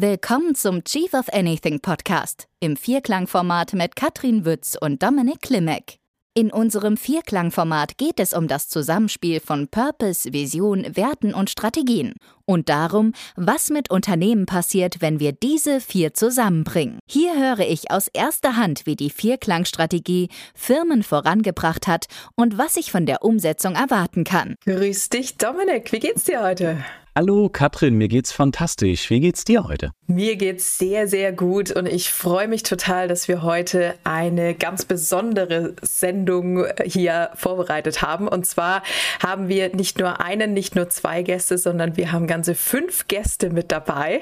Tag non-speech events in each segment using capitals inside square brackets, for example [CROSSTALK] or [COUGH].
Willkommen zum Chief of Anything Podcast im Vierklangformat mit Katrin Wütz und Dominik Klimek. In unserem Vierklangformat geht es um das Zusammenspiel von Purpose, Vision, Werten und Strategien und darum, was mit Unternehmen passiert, wenn wir diese vier zusammenbringen. Hier höre ich aus erster Hand, wie die Vierklangstrategie Firmen vorangebracht hat und was ich von der Umsetzung erwarten kann. Grüß dich, Dominik. Wie geht's dir heute? Hallo Katrin, mir geht's fantastisch. Wie geht's dir heute? Mir geht's sehr, sehr gut und ich freue mich total, dass wir heute eine ganz besondere Sendung hier vorbereitet haben. Und zwar haben wir nicht nur einen, nicht nur zwei Gäste, sondern wir haben ganze fünf Gäste mit dabei.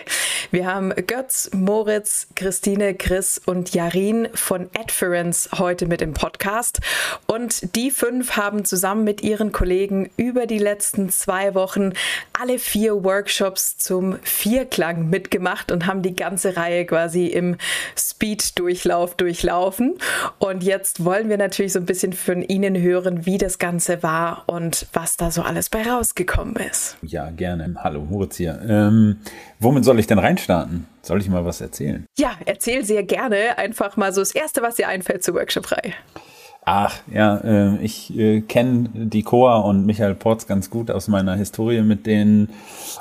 Wir haben Götz, Moritz, Christine, Chris und Jarin von Adference heute mit im Podcast. Und die fünf haben zusammen mit ihren Kollegen über die letzten zwei Wochen alle vier vier Workshops zum Vierklang mitgemacht und haben die ganze Reihe quasi im Speed-Durchlauf durchlaufen. Und jetzt wollen wir natürlich so ein bisschen von Ihnen hören, wie das Ganze war und was da so alles bei rausgekommen ist. Ja, gerne. Hallo, Moritz hier. Ähm, womit soll ich denn reinstarten? Soll ich mal was erzählen? Ja, erzähl sehr gerne. Einfach mal so das Erste, was dir einfällt zur Workshop-Reihe. Ach, ja, äh, ich äh, kenne die Coa und Michael Porz ganz gut aus meiner Historie mit denen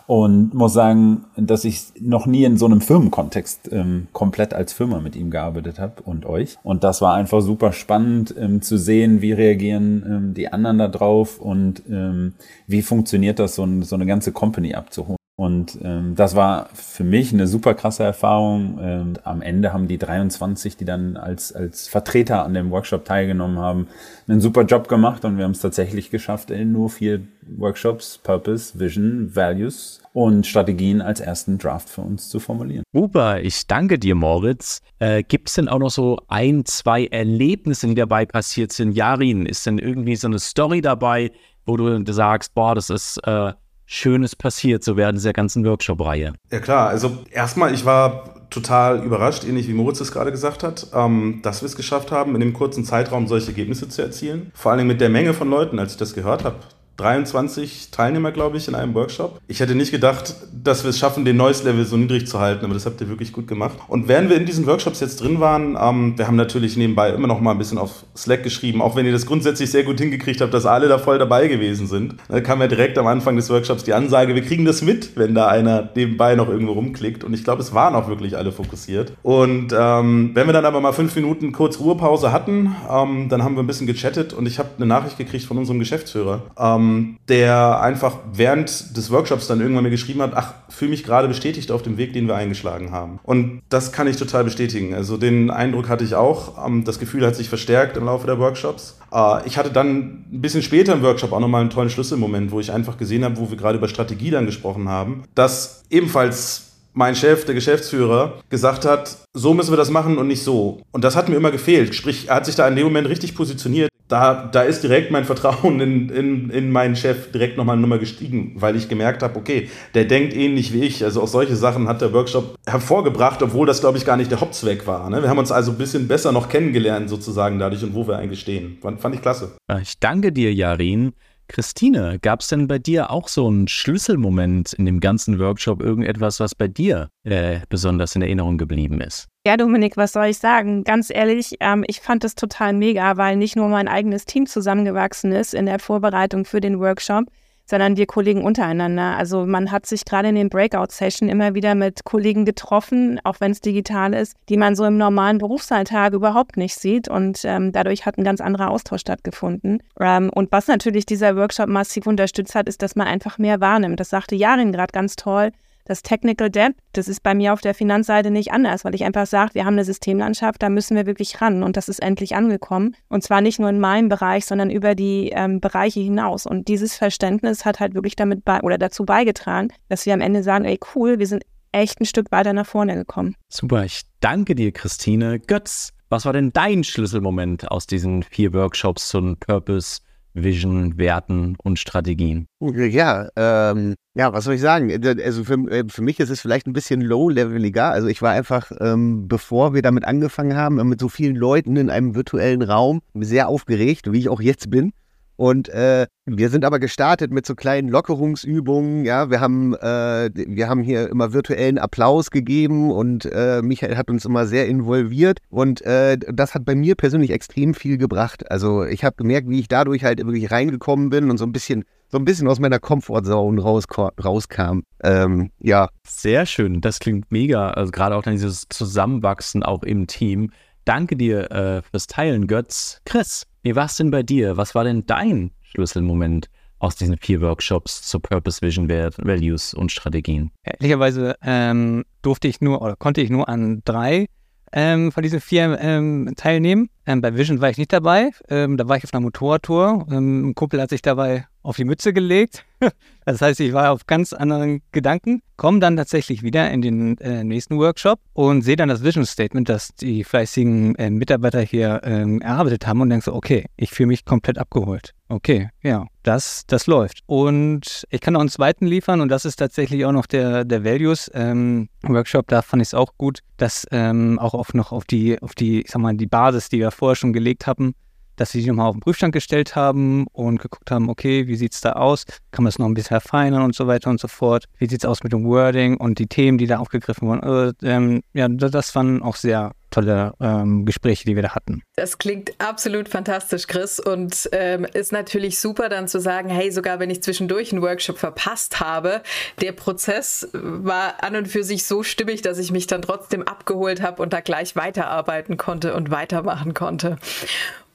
und muss sagen, dass ich noch nie in so einem Firmenkontext ähm, komplett als Firma mit ihm gearbeitet habe und euch. Und das war einfach super spannend ähm, zu sehen, wie reagieren ähm, die anderen da drauf und ähm, wie funktioniert das, so, ein, so eine ganze Company abzuholen. Und ähm, das war für mich eine super krasse Erfahrung. Ähm, am Ende haben die 23, die dann als, als Vertreter an dem Workshop teilgenommen haben, einen super Job gemacht und wir haben es tatsächlich geschafft, in nur vier Workshops Purpose, Vision, Values und Strategien als ersten Draft für uns zu formulieren. Super, ich danke dir, Moritz. Äh, Gibt es denn auch noch so ein, zwei Erlebnisse, die dabei passiert sind? Jarin, ist denn irgendwie so eine Story dabei, wo du sagst, boah, das ist... Äh, Schönes passiert, so während dieser ganzen Workshop-Reihe? Ja klar, also erstmal, ich war total überrascht, ähnlich wie Moritz es gerade gesagt hat, ähm, dass wir es geschafft haben, in dem kurzen Zeitraum solche Ergebnisse zu erzielen. Vor allem mit der Menge von Leuten, als ich das gehört habe. 23 Teilnehmer, glaube ich, in einem Workshop. Ich hätte nicht gedacht, dass wir es schaffen, den Noise-Level so niedrig zu halten, aber das habt ihr wirklich gut gemacht. Und während wir in diesen Workshops jetzt drin waren, ähm, wir haben natürlich nebenbei immer noch mal ein bisschen auf Slack geschrieben, auch wenn ihr das grundsätzlich sehr gut hingekriegt habt, dass alle da voll dabei gewesen sind. Da kam ja direkt am Anfang des Workshops die Ansage, wir kriegen das mit, wenn da einer nebenbei noch irgendwo rumklickt. Und ich glaube, es waren auch wirklich alle fokussiert. Und ähm, wenn wir dann aber mal fünf Minuten kurz Ruhepause hatten, ähm, dann haben wir ein bisschen gechattet und ich habe eine Nachricht gekriegt von unserem Geschäftsführer ähm, der einfach während des Workshops dann irgendwann mir geschrieben hat, ach, fühle mich gerade bestätigt auf dem Weg, den wir eingeschlagen haben. Und das kann ich total bestätigen. Also den Eindruck hatte ich auch. Ähm, das Gefühl hat sich verstärkt im Laufe der Workshops. Äh, ich hatte dann ein bisschen später im Workshop auch nochmal einen tollen Schlüsselmoment, wo ich einfach gesehen habe, wo wir gerade über Strategie dann gesprochen haben, dass ebenfalls mein Chef, der Geschäftsführer, gesagt hat, so müssen wir das machen und nicht so. Und das hat mir immer gefehlt. Sprich, er hat sich da in dem Moment richtig positioniert. Da, da ist direkt mein Vertrauen in, in, in meinen Chef direkt nochmal Nummer gestiegen, weil ich gemerkt habe, okay, der denkt ähnlich wie ich. Also auch solche Sachen hat der Workshop hervorgebracht, obwohl das, glaube ich, gar nicht der Hauptzweck war. Ne? Wir haben uns also ein bisschen besser noch kennengelernt sozusagen dadurch und wo wir eigentlich stehen. Fand, fand ich klasse. Ich danke dir, Jarin. Christine, gab es denn bei dir auch so einen Schlüsselmoment in dem ganzen Workshop, irgendetwas, was bei dir äh, besonders in Erinnerung geblieben ist? Ja, Dominik, was soll ich sagen? Ganz ehrlich, ähm, ich fand es total mega, weil nicht nur mein eigenes Team zusammengewachsen ist in der Vorbereitung für den Workshop, sondern wir Kollegen untereinander. Also man hat sich gerade in den Breakout-Sessions immer wieder mit Kollegen getroffen, auch wenn es digital ist, die man so im normalen Berufsalltag überhaupt nicht sieht. Und ähm, dadurch hat ein ganz anderer Austausch stattgefunden. Ähm, und was natürlich dieser Workshop massiv unterstützt hat, ist, dass man einfach mehr wahrnimmt. Das sagte Jarin gerade ganz toll das Technical Debt, das ist bei mir auf der Finanzseite nicht anders, weil ich einfach sage, wir haben eine Systemlandschaft, da müssen wir wirklich ran und das ist endlich angekommen. Und zwar nicht nur in meinem Bereich, sondern über die ähm, Bereiche hinaus. Und dieses Verständnis hat halt wirklich damit bei oder dazu beigetragen, dass wir am Ende sagen, ey cool, wir sind echt ein Stück weiter nach vorne gekommen. Super, ich danke dir, Christine. Götz, was war denn dein Schlüsselmoment aus diesen vier Workshops zum Purpose Vision, Werten und Strategien? Ja, ähm, ja, was soll ich sagen? Also für, äh, für mich ist es vielleicht ein bisschen low-leveliger. Also ich war einfach, ähm, bevor wir damit angefangen haben, mit so vielen Leuten in einem virtuellen Raum sehr aufgeregt, wie ich auch jetzt bin. Und äh, wir sind aber gestartet mit so kleinen Lockerungsübungen. Ja, wir haben, äh, wir haben hier immer virtuellen Applaus gegeben und äh, Michael hat uns immer sehr involviert. Und äh, das hat bei mir persönlich extrem viel gebracht. Also ich habe gemerkt, wie ich dadurch halt wirklich reingekommen bin und so ein bisschen so ein bisschen aus meiner Comfortzone rauskam. Ähm, ja. Sehr schön. Das klingt mega. Also gerade auch dann dieses Zusammenwachsen auch im Team. Danke dir äh, fürs Teilen, Götz. Chris, wie war es denn bei dir? Was war denn dein Schlüsselmoment aus diesen vier Workshops zu Purpose, Vision, Values und Strategien? Ehrlicherweise ähm, durfte ich nur oder konnte ich nur an drei ähm, von diesen vier ähm, teilnehmen. Ähm, bei Vision war ich nicht dabei. Ähm, da war ich auf einer Motorradtour. Ähm, ein Kumpel hat sich dabei auf die Mütze gelegt. [LAUGHS] das heißt, ich war auf ganz anderen Gedanken, komme dann tatsächlich wieder in den äh, nächsten Workshop und sehe dann das Vision Statement, das die fleißigen äh, Mitarbeiter hier ähm, erarbeitet haben und denke so, okay, ich fühle mich komplett abgeholt. Okay, ja, das, das läuft. Und ich kann noch einen zweiten liefern und das ist tatsächlich auch noch der, der Values ähm, Workshop. Da fand ich es auch gut, dass ähm, auch auf noch auf die, auf die, ich sag mal, die Basis, die wir vorher schon gelegt haben, dass sie sich nochmal auf den Prüfstand gestellt haben und geguckt haben, okay, wie sieht es da aus? Kann man es noch ein bisschen verfeinern und so weiter und so fort? Wie sieht es aus mit dem Wording und die Themen, die da aufgegriffen wurden? Äh, ähm, ja, das waren auch sehr tolle ähm, Gespräche, die wir da hatten. Das klingt absolut fantastisch, Chris. Und ähm, ist natürlich super dann zu sagen, hey, sogar wenn ich zwischendurch einen Workshop verpasst habe, der Prozess war an und für sich so stimmig, dass ich mich dann trotzdem abgeholt habe und da gleich weiterarbeiten konnte und weitermachen konnte.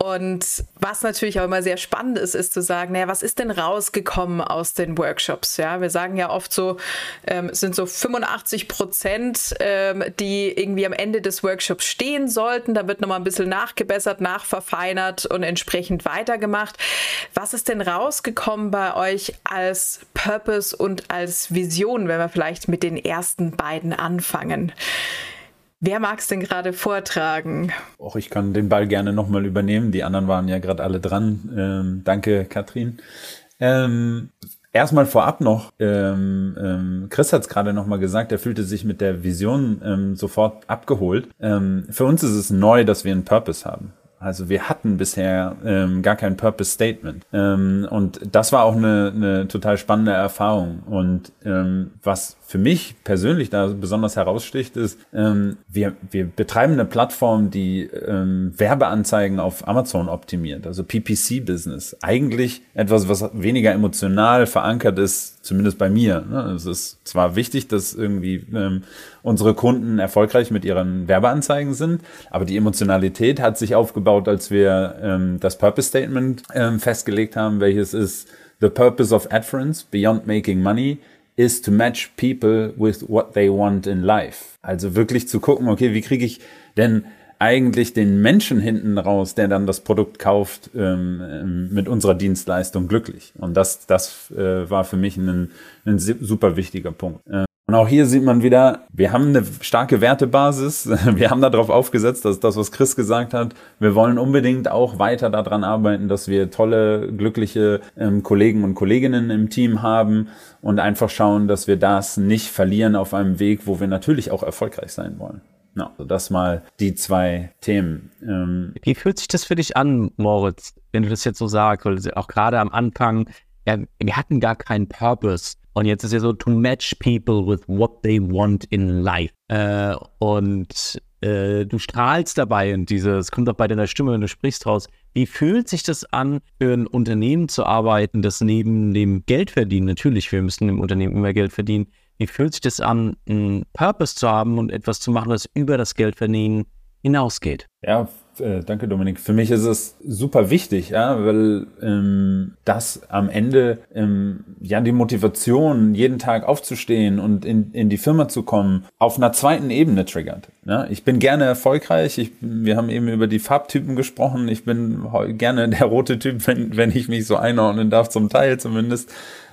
Und was natürlich auch immer sehr spannend ist, ist zu sagen, naja, was ist denn rausgekommen aus den Workshops? Ja, wir sagen ja oft so, ähm, sind so 85 Prozent, ähm, die irgendwie am Ende des Workshops stehen sollten. Da wird nochmal ein bisschen nachgebessert, nachverfeinert und entsprechend weitergemacht. Was ist denn rausgekommen bei euch als Purpose und als Vision, wenn wir vielleicht mit den ersten beiden anfangen? Wer mag es denn gerade vortragen? Och, ich kann den Ball gerne nochmal übernehmen. Die anderen waren ja gerade alle dran. Ähm, danke, Katrin. Ähm, Erstmal vorab noch, ähm, ähm, Chris hat es gerade nochmal gesagt, er fühlte sich mit der Vision ähm, sofort abgeholt. Ähm, für uns ist es neu, dass wir einen Purpose haben. Also wir hatten bisher ähm, gar kein Purpose Statement. Ähm, und das war auch eine, eine total spannende Erfahrung. Und ähm, was für mich persönlich da besonders heraussticht, ist, ähm, wir, wir betreiben eine Plattform, die ähm, Werbeanzeigen auf Amazon optimiert, also PPC-Business. Eigentlich etwas, was weniger emotional verankert ist, zumindest bei mir. Ne? Es ist zwar wichtig, dass irgendwie ähm, unsere Kunden erfolgreich mit ihren Werbeanzeigen sind, aber die Emotionalität hat sich aufgebaut, als wir ähm, das Purpose Statement ähm, festgelegt haben, welches ist The purpose of Adference, beyond making money, is to match people with what they want in life. Also wirklich zu gucken, okay, wie kriege ich denn eigentlich den Menschen hinten raus, der dann das Produkt kauft, ähm, ähm mit unserer Dienstleistung glücklich. Und das, das äh, war für mich ein, ein super wichtiger Punkt. Ähm, und auch hier sieht man wieder, wir haben eine starke Wertebasis. [LAUGHS] Wir haben darauf aufgesetzt, dass das, was Chris gesagt hat, wir wollen unbedingt auch weiter daran arbeiten, dass wir tolle, glückliche ähm, Kollegen und Kolleginnen im Team haben und einfach schauen, dass wir das nicht verlieren auf einem Weg, wo wir natürlich auch erfolgreich sein wollen. Ja, also das mal die zwei Themen. Ähm Wie fühlt sich das für dich an, Moritz, wenn du das jetzt so sagst? Weil auch gerade am Anfang, ja, wir hatten gar keinen Purpose. Und jetzt ist ja so, to match people with what they want in life. Äh, und äh, du strahlst dabei und dieses kommt auch bei deiner Stimme, wenn du sprichst raus. Wie fühlt sich das an, für ein Unternehmen zu arbeiten, das neben dem Geld verdienen, natürlich, wir müssen im Unternehmen immer Geld verdienen. Wie fühlt sich das an, einen Purpose zu haben und etwas zu machen, was über das Geldverdienen hinausgeht? Ja, äh, danke Dominik. Für mich ist es super wichtig, ja, weil ähm, das am Ende ähm, ja die Motivation, jeden Tag aufzustehen und in, in die Firma zu kommen, auf einer zweiten Ebene triggert. Ja. Ich bin gerne erfolgreich. Ich, wir haben eben über die Farbtypen gesprochen. Ich bin gerne der rote Typ, wenn, wenn ich mich so einordnen darf, zum Teil zumindest.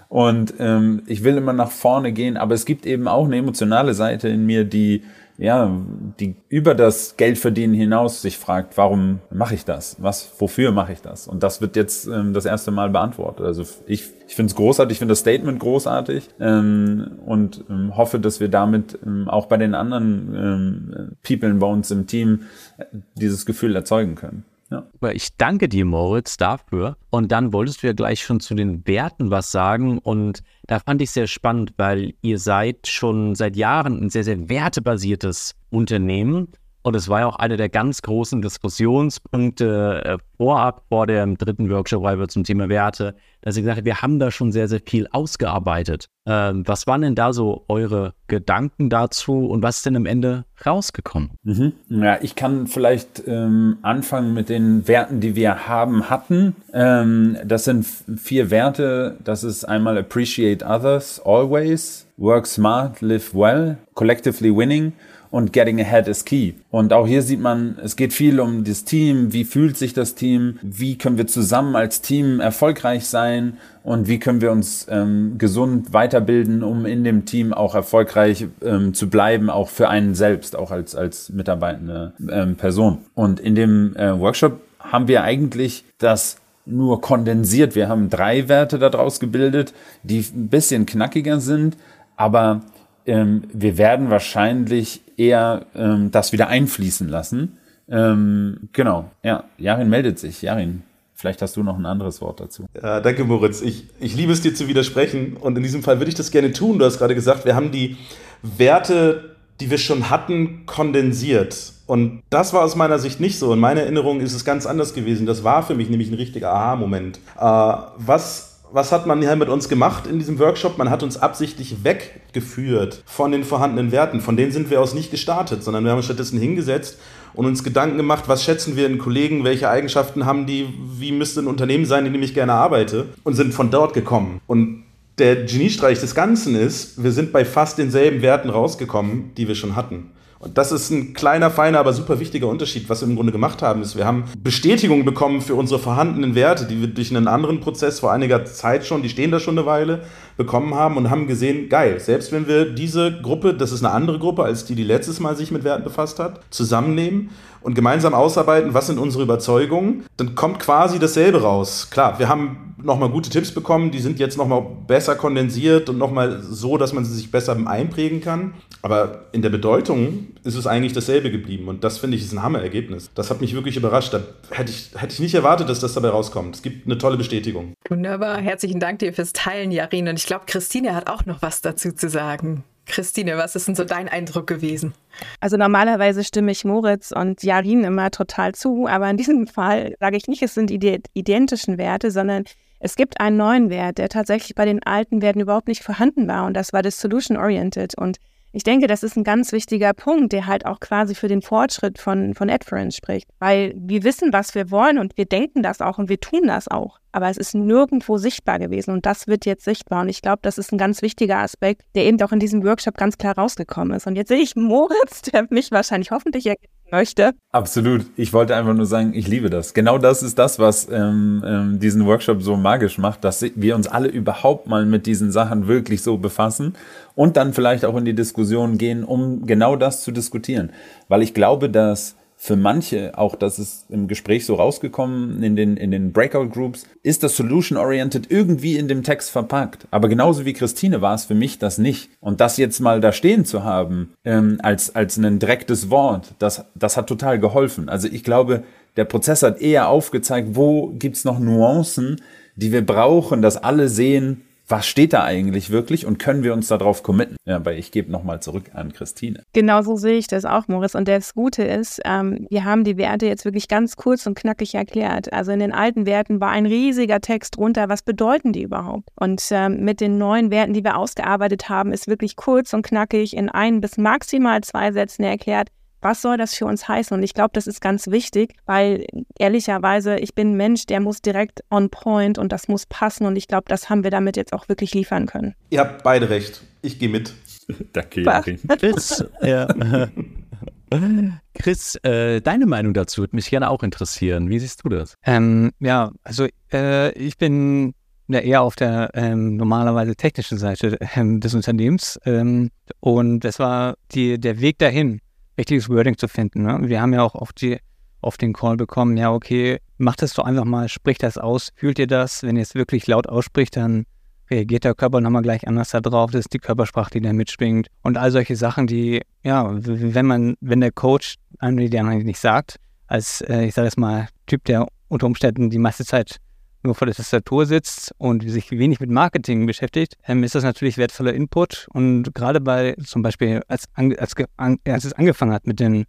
Und ähm, ich will immer nach vorne gehen, aber es gibt eben auch eine emotionale Seite in mir, die ja, die über das Geldverdienen hinaus sich fragt, warum mache ich das? Was, wofür mache ich das? Und das wird jetzt ähm, das erste Mal beantwortet. Also ich, ich finde es großartig, ich finde das Statement großartig ähm, und ähm, hoffe, dass wir damit ähm, auch bei den anderen ähm, People bei uns im Team äh, dieses Gefühl erzeugen können. Ja. Ich danke dir, Moritz, dafür. Und dann wolltest du ja gleich schon zu den Werten was sagen. Und da fand ich sehr spannend, weil ihr seid schon seit Jahren ein sehr, sehr wertebasiertes Unternehmen. Und es war ja auch einer der ganz großen Diskussionspunkte äh, vorab vor dem dritten Workshop, weil wir zum Thema Werte, dass ihr gesagt habt, wir haben da schon sehr, sehr viel ausgearbeitet. Ähm, was waren denn da so eure Gedanken dazu und was ist denn am Ende rausgekommen? Mhm. Ja, ich kann vielleicht ähm, anfangen mit den Werten, die wir haben, hatten. Ähm, das sind vier Werte. Das ist einmal Appreciate Others Always, Work Smart, Live Well, Collectively Winning und Getting Ahead is Key. Und auch hier sieht man, es geht viel um das Team, wie fühlt sich das Team, wie können wir zusammen als Team erfolgreich sein und wie können wir uns ähm, gesund weiterbilden, um in dem Team auch erfolgreich ähm, zu bleiben, auch für einen selbst, auch als, als mitarbeitende ähm, Person. Und in dem äh, Workshop haben wir eigentlich das nur kondensiert. Wir haben drei Werte daraus gebildet, die ein bisschen knackiger sind, aber ähm, wir werden wahrscheinlich eher ähm, das wieder einfließen lassen. Ähm, genau, ja, Jarin meldet sich. Jarin, vielleicht hast du noch ein anderes Wort dazu. Ja, danke, Moritz. Ich, ich liebe es dir zu widersprechen und in diesem Fall würde ich das gerne tun. Du hast gerade gesagt, wir haben die Werte, die wir schon hatten, kondensiert. Und das war aus meiner Sicht nicht so. In meiner Erinnerung ist es ganz anders gewesen. Das war für mich nämlich ein richtiger Aha-Moment. Äh, was was hat man hier mit uns gemacht in diesem Workshop? Man hat uns absichtlich weggeführt von den vorhandenen Werten. Von denen sind wir aus nicht gestartet, sondern wir haben uns stattdessen hingesetzt und uns Gedanken gemacht, was schätzen wir in Kollegen, welche Eigenschaften haben die, wie müsste ein Unternehmen sein, in dem ich gerne arbeite und sind von dort gekommen. Und der Geniestreich des Ganzen ist, wir sind bei fast denselben Werten rausgekommen, die wir schon hatten. Und das ist ein kleiner, feiner, aber super wichtiger Unterschied, was wir im Grunde gemacht haben, ist, wir haben Bestätigung bekommen für unsere vorhandenen Werte, die wir durch einen anderen Prozess vor einiger Zeit schon, die stehen da schon eine Weile, bekommen haben und haben gesehen, geil, selbst wenn wir diese Gruppe, das ist eine andere Gruppe als die, die letztes Mal sich mit Werten befasst hat, zusammennehmen und gemeinsam ausarbeiten, was sind unsere Überzeugungen, dann kommt quasi dasselbe raus. Klar, wir haben nochmal gute Tipps bekommen, die sind jetzt nochmal besser kondensiert und nochmal so, dass man sie sich besser einprägen kann. Aber in der Bedeutung ist es eigentlich dasselbe geblieben. Und das finde ich ist ein Hammerergebnis. Das hat mich wirklich überrascht. Da hätte ich, hätte ich nicht erwartet, dass das dabei rauskommt. Es gibt eine tolle Bestätigung. Wunderbar. Herzlichen Dank dir fürs Teilen, Jarin. Und ich glaube, Christine hat auch noch was dazu zu sagen. Christine, was ist denn so dein Eindruck gewesen? Also normalerweise stimme ich Moritz und Jarin immer total zu, aber in diesem Fall sage ich nicht, es sind identischen Werte, sondern es gibt einen neuen Wert, der tatsächlich bei den alten Werten überhaupt nicht vorhanden war und das war das Solution Oriented und ich denke, das ist ein ganz wichtiger Punkt, der halt auch quasi für den Fortschritt von, von Adference spricht. Weil wir wissen, was wir wollen und wir denken das auch und wir tun das auch. Aber es ist nirgendwo sichtbar gewesen und das wird jetzt sichtbar. Und ich glaube, das ist ein ganz wichtiger Aspekt, der eben auch in diesem Workshop ganz klar rausgekommen ist. Und jetzt sehe ich Moritz, der mich wahrscheinlich hoffentlich erkennen möchte. Absolut. Ich wollte einfach nur sagen, ich liebe das. Genau das ist das, was ähm, ähm, diesen Workshop so magisch macht, dass wir uns alle überhaupt mal mit diesen Sachen wirklich so befassen und dann vielleicht auch in die Diskussion gehen, um genau das zu diskutieren. Weil ich glaube, dass für manche, auch das ist im Gespräch so rausgekommen in den, in den Breakout Groups, ist das Solution-Oriented irgendwie in dem Text verpackt. Aber genauso wie Christine war es für mich das nicht. Und das jetzt mal da stehen zu haben, ähm, als, als ein direktes Wort, das, das hat total geholfen. Also ich glaube, der Prozess hat eher aufgezeigt, wo gibt's noch Nuancen, die wir brauchen, dass alle sehen, was steht da eigentlich wirklich und können wir uns darauf committen? Ja, aber ich gebe nochmal zurück an Christine. Genau so sehe ich das auch, Moritz. Und das Gute ist, ähm, wir haben die Werte jetzt wirklich ganz kurz und knackig erklärt. Also in den alten Werten war ein riesiger Text drunter. Was bedeuten die überhaupt? Und ähm, mit den neuen Werten, die wir ausgearbeitet haben, ist wirklich kurz und knackig in ein bis maximal zwei Sätzen erklärt, was soll das für uns heißen? Und ich glaube, das ist ganz wichtig, weil ehrlicherweise, ich bin ein Mensch, der muss direkt on point und das muss passen. Und ich glaube, das haben wir damit jetzt auch wirklich liefern können. Ihr habt beide recht. Ich gehe mit. [LAUGHS] Danke, Joachim. Chris, ja. [LAUGHS] Chris äh, deine Meinung dazu würde mich gerne auch interessieren. Wie siehst du das? Ähm, ja, also äh, ich bin ja eher auf der ähm, normalerweise technischen Seite ähm, des Unternehmens. Ähm, und das war die, der Weg dahin richtiges Wording zu finden. Ne? Wir haben ja auch oft, die, oft den Call bekommen, ja, okay, macht das doch einfach mal, spricht das aus, fühlt ihr das? Wenn ihr es wirklich laut ausspricht, dann reagiert der Körper nochmal gleich anders darauf. Das ist die Körpersprache, die da mitschwingt. Und all solche Sachen, die, ja, wenn man, wenn der Coach einem die dann nicht sagt, als, äh, ich sage jetzt mal, Typ, der unter Umständen die meiste Zeit nur vor der Tastatur sitzt und sich wenig mit Marketing beschäftigt, ähm, ist das natürlich wertvoller Input. Und gerade bei zum Beispiel, als, als, als es angefangen hat mit dem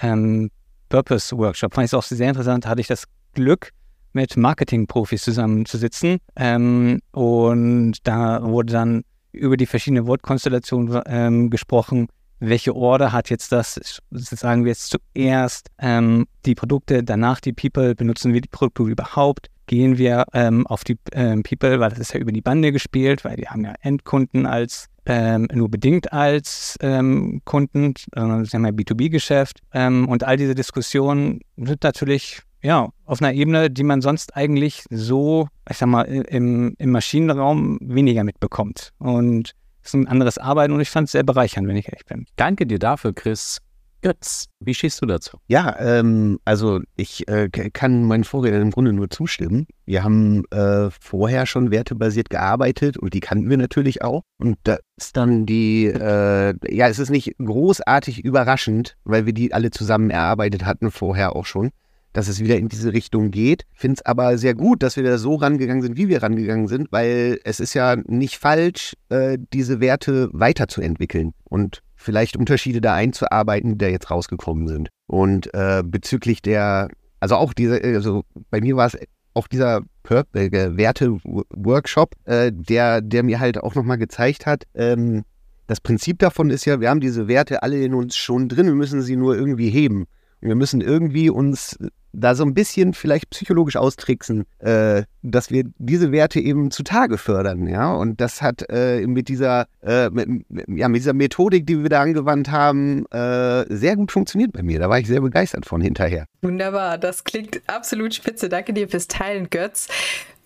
ähm, Purpose Workshop, fand ich es auch sehr interessant, hatte ich das Glück, mit Marketing-Profis zusammenzusitzen. Ähm, und da wurde dann über die verschiedenen Wortkonstellationen ähm, gesprochen, welche Order hat jetzt das, sagen wir jetzt zuerst ähm, die Produkte, danach die People, benutzen wir die Produkte überhaupt, gehen wir ähm, auf die ähm, People, weil das ist ja über die Bande gespielt, weil wir haben ja Endkunden als ähm, nur bedingt als ähm, Kunden, äh, das ist ja mein B2B-Geschäft ähm, und all diese Diskussionen sind natürlich ja, auf einer Ebene, die man sonst eigentlich so, ich sag mal, im, im Maschinenraum weniger mitbekommt. Und es ist ein anderes Arbeiten und ich fand es sehr bereichernd, wenn ich ehrlich bin. Danke dir dafür, Chris. Götz, wie stehst du dazu? Ja, ähm, also ich äh, kann meinen Vorrednern im Grunde nur zustimmen. Wir haben äh, vorher schon wertebasiert gearbeitet und die kannten wir natürlich auch. Und da ist dann die, äh, ja, es ist nicht großartig überraschend, weil wir die alle zusammen erarbeitet hatten vorher auch schon dass es wieder in diese Richtung geht. Finde es aber sehr gut, dass wir da so rangegangen sind, wie wir rangegangen sind, weil es ist ja nicht falsch, äh, diese Werte weiterzuentwickeln und vielleicht Unterschiede da einzuarbeiten, die da jetzt rausgekommen sind. Und äh, bezüglich der, also auch diese, also bei mir war es auch dieser äh, Werte-Workshop, äh, der, der mir halt auch nochmal gezeigt hat, ähm, das Prinzip davon ist ja, wir haben diese Werte alle in uns schon drin, wir müssen sie nur irgendwie heben. Wir müssen irgendwie uns da so ein bisschen vielleicht psychologisch austricksen, äh, dass wir diese Werte eben zutage fördern, ja. Und das hat äh, mit dieser, äh, mit, ja, mit dieser Methodik, die wir da angewandt haben, äh, sehr gut funktioniert bei mir. Da war ich sehr begeistert von hinterher. Wunderbar, das klingt absolut spitze. Danke dir fürs Teilen, Götz.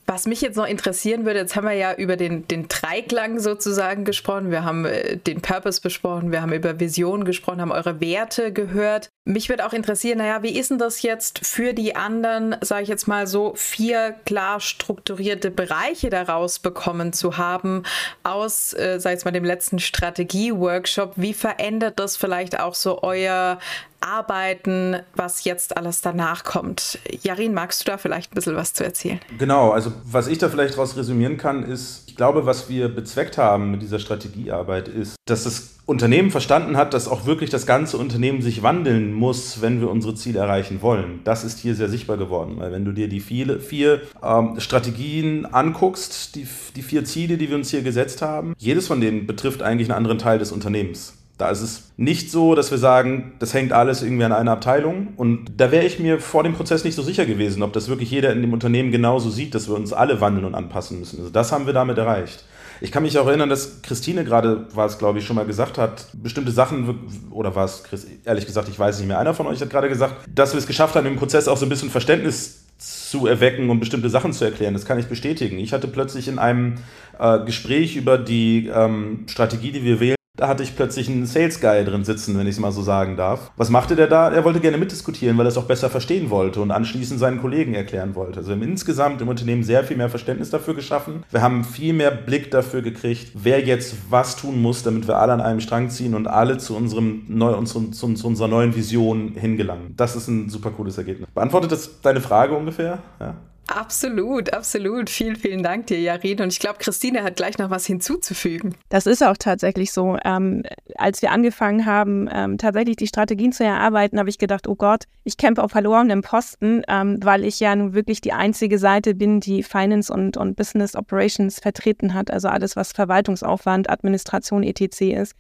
Was mich jetzt noch interessieren würde, jetzt haben wir ja über den, den Dreiklang sozusagen gesprochen, wir haben äh, den Purpose besprochen, wir haben über Vision gesprochen, haben eure Werte gehört. Mich würde auch interessieren, naja, wie ist denn das jetzt für die anderen, sage ich jetzt mal so, vier klar strukturierte Bereiche daraus bekommen zu haben aus, äh, sag ich jetzt mal, dem letzten Strategie-Workshop? Wie verändert das vielleicht auch so euer Arbeiten, was jetzt alles danach kommt. Jarin, magst du da vielleicht ein bisschen was zu erzählen? Genau, also was ich da vielleicht daraus resümieren kann, ist, ich glaube, was wir bezweckt haben mit dieser Strategiearbeit ist, dass das Unternehmen verstanden hat, dass auch wirklich das ganze Unternehmen sich wandeln muss, wenn wir unsere Ziele erreichen wollen. Das ist hier sehr sichtbar geworden, weil wenn du dir die viele, vier ähm, Strategien anguckst, die, die vier Ziele, die wir uns hier gesetzt haben, jedes von denen betrifft eigentlich einen anderen Teil des Unternehmens. Da ist es nicht so, dass wir sagen, das hängt alles irgendwie an einer Abteilung. Und da wäre ich mir vor dem Prozess nicht so sicher gewesen, ob das wirklich jeder in dem Unternehmen genauso sieht, dass wir uns alle wandeln und anpassen müssen. Also das haben wir damit erreicht. Ich kann mich auch erinnern, dass Christine gerade, war es glaube ich, schon mal gesagt hat, bestimmte Sachen, oder war es, ehrlich gesagt, ich weiß nicht mehr, einer von euch hat gerade gesagt, dass wir es geschafft haben, im Prozess auch so ein bisschen Verständnis zu erwecken und bestimmte Sachen zu erklären. Das kann ich bestätigen. Ich hatte plötzlich in einem äh, Gespräch über die ähm, Strategie, die wir wählen, da hatte ich plötzlich einen Sales Guy drin sitzen, wenn ich es mal so sagen darf. Was machte der da? Er wollte gerne mitdiskutieren, weil er es auch besser verstehen wollte und anschließend seinen Kollegen erklären wollte. Also wir haben insgesamt im Unternehmen sehr viel mehr Verständnis dafür geschaffen. Wir haben viel mehr Blick dafür gekriegt, wer jetzt was tun muss, damit wir alle an einem Strang ziehen und alle zu, unserem neu, zu, zu, zu unserer neuen Vision hingelangen. Das ist ein super cooles Ergebnis. Beantwortet das deine Frage ungefähr? Ja. Absolut, absolut. Vielen, vielen Dank dir, Jarin. Und ich glaube, Christine hat gleich noch was hinzuzufügen. Das ist auch tatsächlich so. Ähm, als wir angefangen haben, ähm, tatsächlich die Strategien zu erarbeiten, habe ich gedacht, oh Gott, ich kämpfe auf verlorenem Posten, ähm, weil ich ja nun wirklich die einzige Seite bin, die Finance und, und Business Operations vertreten hat. Also alles, was Verwaltungsaufwand, Administration, etc. ist.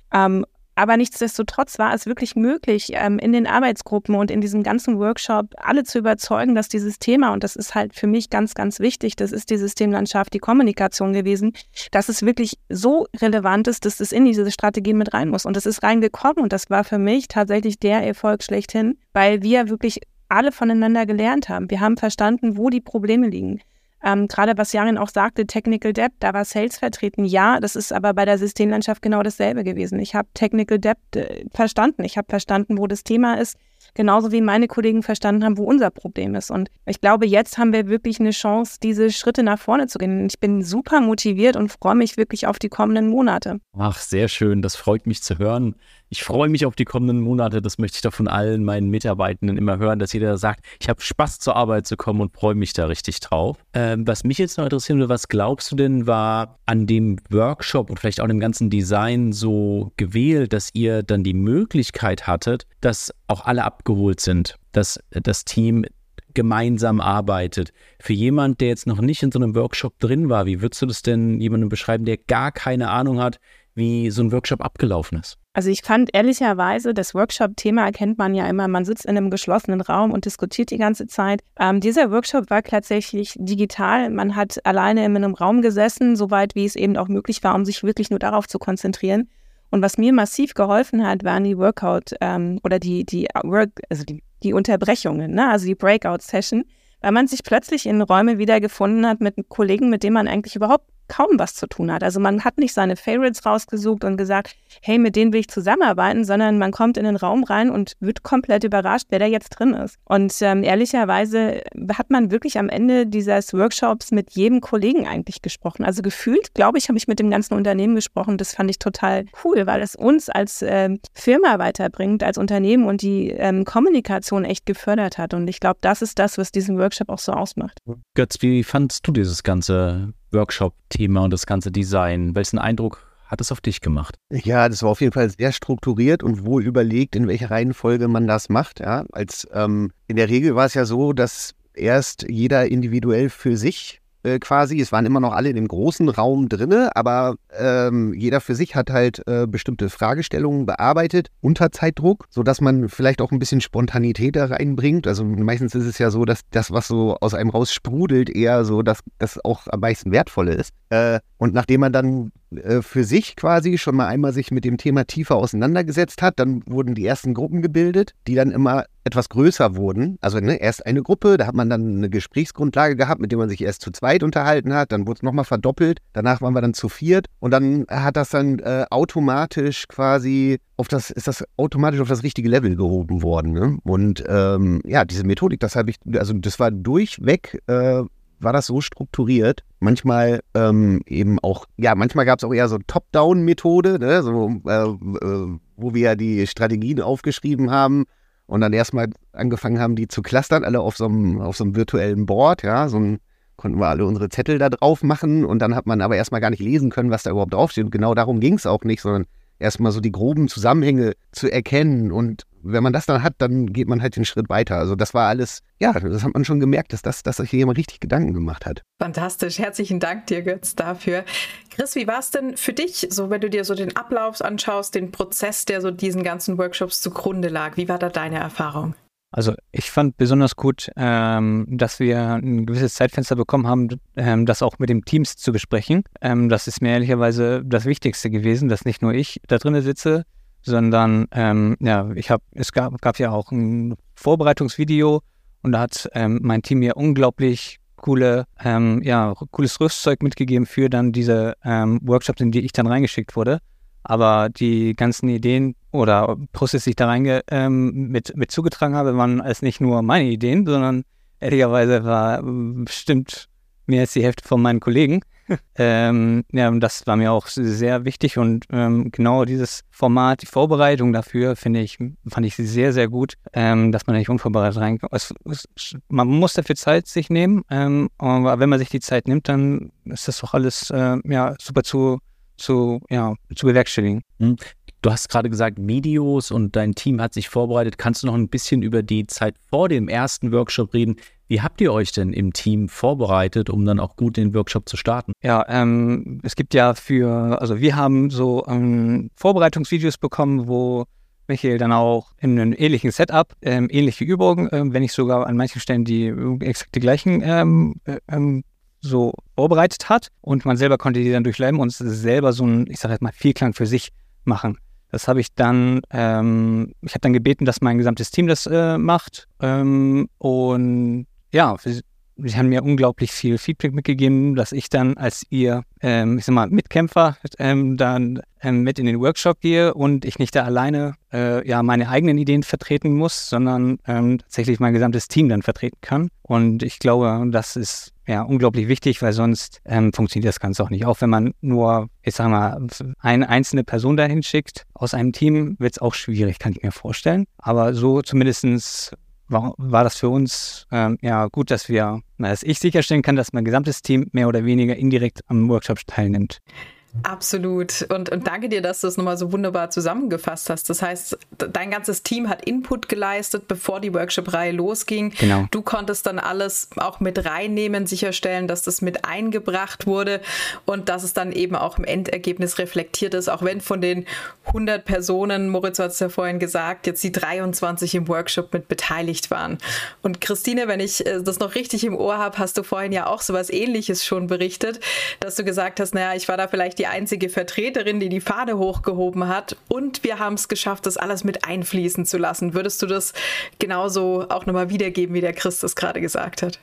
Aber nichtsdestotrotz war es wirklich möglich, ähm, in den Arbeitsgruppen und in diesem ganzen Workshop alle zu überzeugen, dass dieses Thema, und das ist halt für mich ganz, ganz wichtig, das ist die Systemlandschaft, die Kommunikation gewesen, dass es wirklich so relevant ist, dass es in diese Strategie mit rein muss. Und das ist reingekommen und das war für mich tatsächlich der Erfolg schlechthin, weil wir wirklich alle voneinander gelernt haben. Wir haben verstanden, wo die Probleme liegen. Ähm, Gerade was Jarin auch sagte, Technical Debt, da war Sales vertreten. Ja, das ist aber bei der Systemlandschaft genau dasselbe gewesen. Ich habe Technical Debt äh, verstanden. Ich habe verstanden, wo das Thema ist. Genauso wie meine Kollegen verstanden haben, wo unser Problem ist. Und ich glaube, jetzt haben wir wirklich eine Chance, diese Schritte nach vorne zu gehen. Ich bin super motiviert und freue mich wirklich auf die kommenden Monate. Ach, sehr schön. Das freut mich zu hören. Ich freue mich auf die kommenden Monate. Das möchte ich doch von allen meinen Mitarbeitenden immer hören, dass jeder sagt, ich habe Spaß zur Arbeit zu kommen und freue mich da richtig drauf. Ähm, was mich jetzt noch interessieren würde, was glaubst du denn, war an dem Workshop und vielleicht auch dem ganzen Design so gewählt, dass ihr dann die Möglichkeit hattet, dass auch alle abgeholt sind, dass das Team gemeinsam arbeitet. Für jemand, der jetzt noch nicht in so einem Workshop drin war, wie würdest du das denn jemandem beschreiben, der gar keine Ahnung hat, wie so ein Workshop abgelaufen ist? Also ich fand ehrlicherweise, das Workshop-Thema erkennt man ja immer, man sitzt in einem geschlossenen Raum und diskutiert die ganze Zeit. Ähm, dieser Workshop war tatsächlich digital. Man hat alleine in einem Raum gesessen, soweit wie es eben auch möglich war, um sich wirklich nur darauf zu konzentrieren. Und was mir massiv geholfen hat, waren die Workout ähm, oder die, die Work, also die, die Unterbrechungen, ne? also die Breakout-Session, weil man sich plötzlich in Räume wiedergefunden hat mit Kollegen, mit denen man eigentlich überhaupt kaum was zu tun hat. Also man hat nicht seine Favorites rausgesucht und gesagt, hey, mit denen will ich zusammenarbeiten, sondern man kommt in den Raum rein und wird komplett überrascht, wer da jetzt drin ist. Und ähm, ehrlicherweise hat man wirklich am Ende dieses Workshops mit jedem Kollegen eigentlich gesprochen. Also gefühlt, glaube ich, habe ich mit dem ganzen Unternehmen gesprochen. Das fand ich total cool, weil es uns als ähm, Firma weiterbringt, als Unternehmen und die ähm, Kommunikation echt gefördert hat. Und ich glaube, das ist das, was diesen Workshop auch so ausmacht. Götz, wie fandest du dieses ganze Workshop-Thema und das ganze Design. Welchen Eindruck hat es auf dich gemacht? Ja, das war auf jeden Fall sehr strukturiert und wohl überlegt, in welcher Reihenfolge man das macht. Ja, als ähm, in der Regel war es ja so, dass erst jeder individuell für sich äh, quasi. Es waren immer noch alle in dem großen Raum drinne, aber ähm, jeder für sich hat halt äh, bestimmte Fragestellungen bearbeitet unter Zeitdruck, sodass man vielleicht auch ein bisschen Spontanität da reinbringt. Also meistens ist es ja so, dass das, was so aus einem raus sprudelt, eher so, dass das auch am meisten wertvolle ist. Äh, und nachdem man dann äh, für sich quasi schon mal einmal sich mit dem Thema tiefer auseinandergesetzt hat. Dann wurden die ersten Gruppen gebildet, die dann immer etwas größer wurden. Also ne, erst eine Gruppe, da hat man dann eine Gesprächsgrundlage gehabt, mit der man sich erst zu zweit unterhalten hat. Dann wurde es nochmal verdoppelt. Danach waren wir dann zu viert. Und dann hat das dann äh, automatisch quasi auf das, ist das automatisch auf das richtige Level gehoben worden. Ne? Und ähm, ja, diese Methodik, das habe ich, also das war durchweg äh, war das so strukturiert. Manchmal ähm, eben auch, ja, manchmal gab es auch eher so Top-Down-Methode, ne? so, äh, äh, wo wir ja die Strategien aufgeschrieben haben und dann erstmal angefangen haben, die zu clustern, alle auf so einem, auf virtuellen Board, ja, so ein, konnten wir alle unsere Zettel da drauf machen und dann hat man aber erstmal gar nicht lesen können, was da überhaupt draufsteht. Und genau darum ging es auch nicht, sondern erstmal so die groben Zusammenhänge zu erkennen und wenn man das dann hat, dann geht man halt den Schritt weiter. Also das war alles, ja, das hat man schon gemerkt, dass, das, dass sich hier jemand richtig Gedanken gemacht hat. Fantastisch. Herzlichen Dank dir, Götz, dafür. Chris, wie war es denn für dich, so wenn du dir so den Ablauf anschaust, den Prozess, der so diesen ganzen Workshops zugrunde lag? Wie war da deine Erfahrung? Also ich fand besonders gut, ähm, dass wir ein gewisses Zeitfenster bekommen haben, ähm, das auch mit den Teams zu besprechen. Ähm, das ist mir ehrlicherweise das Wichtigste gewesen, dass nicht nur ich da drinnen sitze, sondern ähm, ja, ich habe, es gab, gab ja auch ein Vorbereitungsvideo und da hat ähm, mein Team mir unglaublich coole, ähm, ja, cooles Rüstzeug mitgegeben für dann diese ähm, Workshops, in die ich dann reingeschickt wurde. Aber die ganzen Ideen oder Prozesse, die ich da rein ähm, mit, mit zugetragen habe, waren als nicht nur meine Ideen, sondern ehrlicherweise war bestimmt mehr als die Hälfte von meinen Kollegen. [LAUGHS] ähm, ja, das war mir auch sehr wichtig und ähm, genau dieses Format, die Vorbereitung dafür, finde ich, fand ich sehr, sehr gut, ähm, dass man nicht unvorbereitet reinkommt. Es, es, man muss dafür Zeit sich nehmen, ähm, aber wenn man sich die Zeit nimmt, dann ist das doch alles äh, ja, super zu, zu, ja, zu bewerkstelligen. Hm. Du hast gerade gesagt, Videos und dein Team hat sich vorbereitet. Kannst du noch ein bisschen über die Zeit vor dem ersten Workshop reden? Wie habt ihr euch denn im Team vorbereitet, um dann auch gut den Workshop zu starten? Ja, ähm, es gibt ja für, also wir haben so ähm, Vorbereitungsvideos bekommen, wo Michael dann auch in einem ähnlichen Setup, ähm, ähnliche Übungen, ähm, wenn nicht sogar an manchen Stellen die exakt die gleichen ähm, äh, ähm, so vorbereitet hat und man selber konnte die dann durchleben und selber so ein, ich sage jetzt mal, Vierklang für sich machen. Das habe ich dann, ähm, ich habe dann gebeten, dass mein gesamtes Team das äh, macht. Ähm, und ja, sie haben mir unglaublich viel Feedback mitgegeben, dass ich dann als ihr, ähm, ich sag mal, Mitkämpfer ähm, dann ähm, mit in den Workshop gehe und ich nicht da alleine äh, ja meine eigenen Ideen vertreten muss, sondern ähm, tatsächlich mein gesamtes Team dann vertreten kann. Und ich glaube, das ist ja unglaublich wichtig, weil sonst ähm, funktioniert das Ganze auch nicht. Auch wenn man nur, ich sag mal, eine einzelne Person dahin schickt aus einem Team, wird es auch schwierig, kann ich mir vorstellen. Aber so zumindestens war, war das für uns ähm, ja gut, dass wir, dass ich sicherstellen kann, dass mein gesamtes Team mehr oder weniger indirekt am Workshop teilnimmt. Absolut. Und, und danke dir, dass du es nochmal so wunderbar zusammengefasst hast. Das heißt, dein ganzes Team hat Input geleistet, bevor die Workshop-Reihe losging. Genau. Du konntest dann alles auch mit reinnehmen, sicherstellen, dass das mit eingebracht wurde und dass es dann eben auch im Endergebnis reflektiert ist, auch wenn von den 100 Personen, Moritz hat es ja vorhin gesagt, jetzt die 23 im Workshop mit beteiligt waren. Und Christine, wenn ich äh, das noch richtig im Ohr habe, hast du vorhin ja auch sowas ähnliches schon berichtet, dass du gesagt hast, naja, ich war da vielleicht die die einzige Vertreterin, die die Fahne hochgehoben hat. Und wir haben es geschafft, das alles mit einfließen zu lassen. Würdest du das genauso auch nochmal wiedergeben, wie der Christus gerade gesagt hat?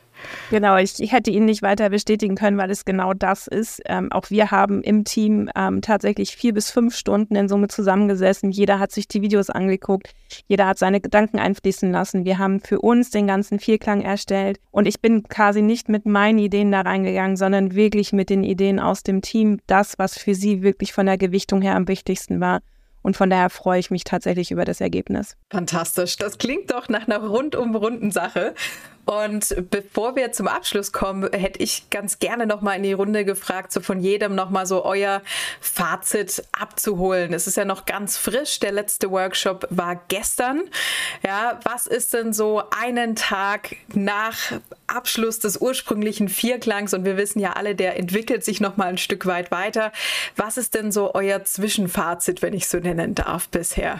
Genau, ich, ich, hätte ihn nicht weiter bestätigen können, weil es genau das ist. Ähm, auch wir haben im Team ähm, tatsächlich vier bis fünf Stunden in Summe zusammengesessen. Jeder hat sich die Videos angeguckt, jeder hat seine Gedanken einfließen lassen. Wir haben für uns den ganzen Vierklang erstellt und ich bin quasi nicht mit meinen Ideen da reingegangen, sondern wirklich mit den Ideen aus dem Team, das, was für sie wirklich von der Gewichtung her am wichtigsten war. Und von daher freue ich mich tatsächlich über das Ergebnis. Fantastisch. Das klingt doch nach einer rundum runden Sache. Und bevor wir zum Abschluss kommen, hätte ich ganz gerne noch mal in die Runde gefragt, so von jedem noch mal so euer Fazit abzuholen. Es ist ja noch ganz frisch. Der letzte Workshop war gestern. Ja, was ist denn so einen Tag nach Abschluss des ursprünglichen Vierklangs? Und wir wissen ja alle, der entwickelt sich noch mal ein Stück weit weiter. Was ist denn so euer Zwischenfazit, wenn ich so nennen darf bisher?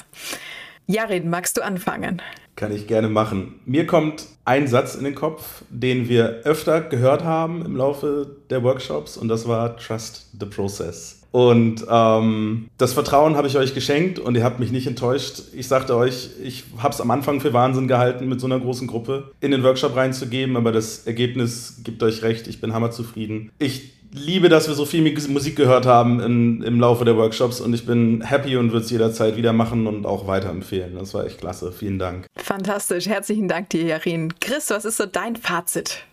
Jarin, magst du anfangen? Kann ich gerne machen. Mir kommt ein Satz in den Kopf, den wir öfter gehört haben im Laufe der Workshops und das war Trust the Process. Und ähm, das Vertrauen habe ich euch geschenkt und ihr habt mich nicht enttäuscht. Ich sagte euch, ich habe es am Anfang für Wahnsinn gehalten, mit so einer großen Gruppe in den Workshop reinzugeben, aber das Ergebnis gibt euch recht. Ich bin hammerzufrieden. Ich liebe, dass wir so viel Musik gehört haben in, im Laufe der Workshops und ich bin happy und würde es jederzeit wieder machen und auch weiterempfehlen. Das war echt klasse. Vielen Dank. Fantastisch. Herzlichen Dank dir, Jarin. Chris, was ist so dein Fazit?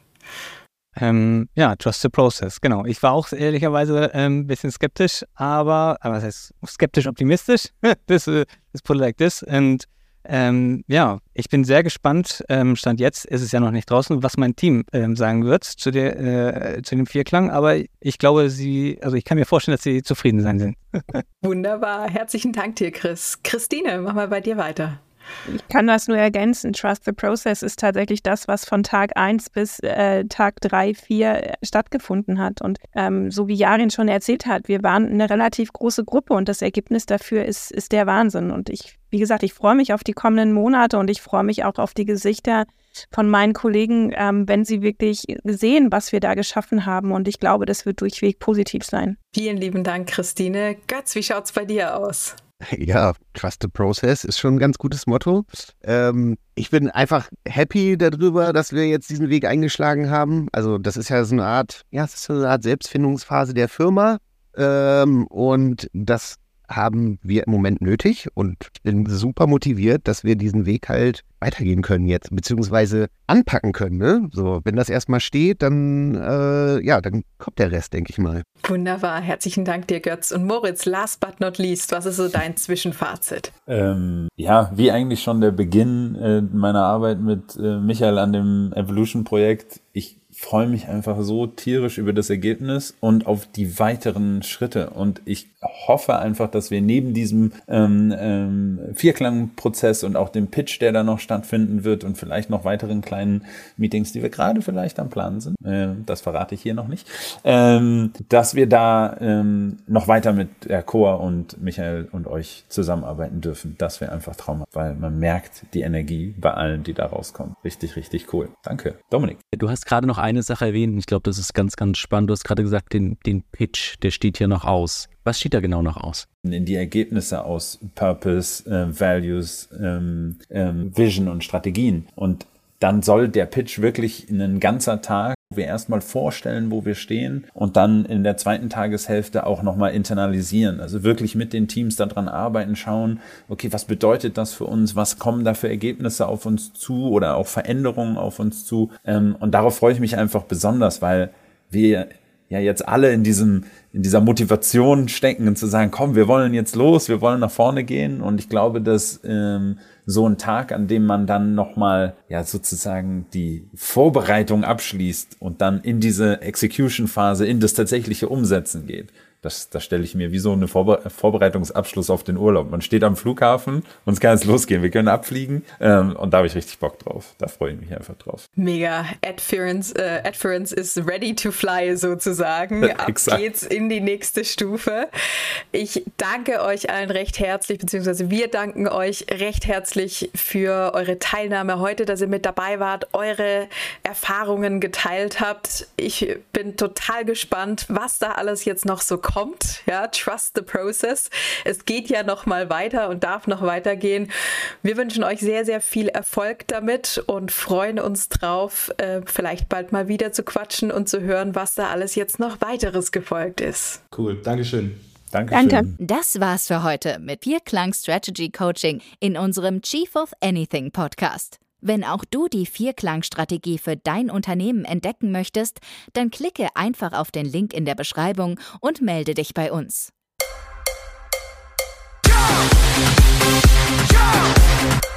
Ähm, ja, Trust the Process, genau. Ich war auch ehrlicherweise ein ähm, bisschen skeptisch, aber, aber was heißt skeptisch optimistisch? this, uh, this put it like this. Und ähm, ja, ich bin sehr gespannt. Ähm, Stand jetzt ist es ja noch nicht draußen, was mein Team ähm, sagen wird zu, der, äh, zu dem Vierklang. Aber ich glaube, sie, also ich kann mir vorstellen, dass sie zufrieden sein sind. Wunderbar. Herzlichen Dank dir, Chris. Christine, mach mal bei dir weiter. Ich kann das nur ergänzen. Trust the Process ist tatsächlich das, was von Tag 1 bis äh, Tag 3, 4 stattgefunden hat. Und ähm, so wie Jarin schon erzählt hat, wir waren eine relativ große Gruppe und das Ergebnis dafür ist, ist der Wahnsinn. Und ich, wie gesagt, ich freue mich auf die kommenden Monate und ich freue mich auch auf die Gesichter von meinen Kollegen, ähm, wenn sie wirklich sehen, was wir da geschaffen haben. Und ich glaube, das wird durchweg positiv sein. Vielen lieben Dank, Christine. Götz, wie schaut es bei dir aus? [LAUGHS] Ja, Trust the Process ist schon ein ganz gutes Motto. Ähm, ich bin einfach happy darüber, dass wir jetzt diesen Weg eingeschlagen haben. Also das ist ja so eine Art, ja, es ist so eine Art Selbstfindungsphase der Firma. Ähm, und das haben wir im Moment nötig und ich bin super motiviert, dass wir diesen Weg halt weitergehen können jetzt, beziehungsweise anpacken können. Ne? So, wenn das erstmal steht, dann äh, ja, dann kommt der Rest, denke ich mal. Wunderbar, herzlichen Dank dir, Götz. Und Moritz, last but not least, was ist so dein Zwischenfazit? Ähm, ja, wie eigentlich schon der Beginn äh, meiner Arbeit mit äh, Michael an dem Evolution-Projekt. Ich freue mich einfach so tierisch über das Ergebnis und auf die weiteren Schritte. Und ich hoffe einfach, dass wir neben diesem ähm, ähm, Vierklangprozess und auch dem Pitch, der da noch stattfinden wird und vielleicht noch weiteren kleinen Meetings, die wir gerade vielleicht am Plan sind, äh, das verrate ich hier noch nicht, ähm, dass wir da ähm, noch weiter mit der Chor und Michael und euch zusammenarbeiten dürfen. Das wäre einfach traumhaft, weil man merkt die Energie bei allen, die da rauskommen. Richtig, richtig cool. Danke. Dominik. Du hast gerade noch eine Sache erwähnt. Ich glaube, das ist ganz, ganz spannend. Du hast gerade gesagt, den, den Pitch, der steht hier noch aus. Was steht da genau noch aus? Die Ergebnisse aus Purpose, äh, Values, ähm, ähm, Vision und Strategien. Und dann soll der Pitch wirklich ein ganzer Tag wir erstmal vorstellen, wo wir stehen und dann in der zweiten Tageshälfte auch nochmal internalisieren. Also wirklich mit den Teams daran arbeiten, schauen, okay, was bedeutet das für uns? Was kommen da für Ergebnisse auf uns zu oder auch Veränderungen auf uns zu? Ähm, und darauf freue ich mich einfach besonders, weil wir ja jetzt alle in diesem, in dieser Motivation stecken und zu sagen, komm, wir wollen jetzt los, wir wollen nach vorne gehen. Und ich glaube, dass ähm, so ein Tag, an dem man dann nochmal ja sozusagen die Vorbereitung abschließt und dann in diese Execution-Phase, in das tatsächliche Umsetzen geht das, das stelle ich mir wie so eine Vorbe Vorbereitungsabschluss auf den Urlaub. Man steht am Flughafen und es kann jetzt losgehen. Wir können abfliegen ähm, und da habe ich richtig Bock drauf. Da freue ich mich einfach drauf. Mega. Adference, äh, Adference is ready to fly sozusagen. [LAUGHS] Ab geht's in die nächste Stufe. Ich danke euch allen recht herzlich, beziehungsweise wir danken euch recht herzlich für eure Teilnahme heute, dass ihr mit dabei wart, eure Erfahrungen geteilt habt. Ich bin total gespannt, was da alles jetzt noch so kommt kommt. Ja, trust the process. Es geht ja noch mal weiter und darf noch weitergehen. Wir wünschen euch sehr, sehr viel Erfolg damit und freuen uns drauf, äh, vielleicht bald mal wieder zu quatschen und zu hören, was da alles jetzt noch weiteres gefolgt ist. Cool, Dankeschön. Dankeschön. Danke. Das war's für heute mit Vierklang Strategy Coaching in unserem Chief of Anything Podcast. Wenn auch du die Vierklangstrategie für dein Unternehmen entdecken möchtest, dann klicke einfach auf den Link in der Beschreibung und melde dich bei uns. Ja! Ja!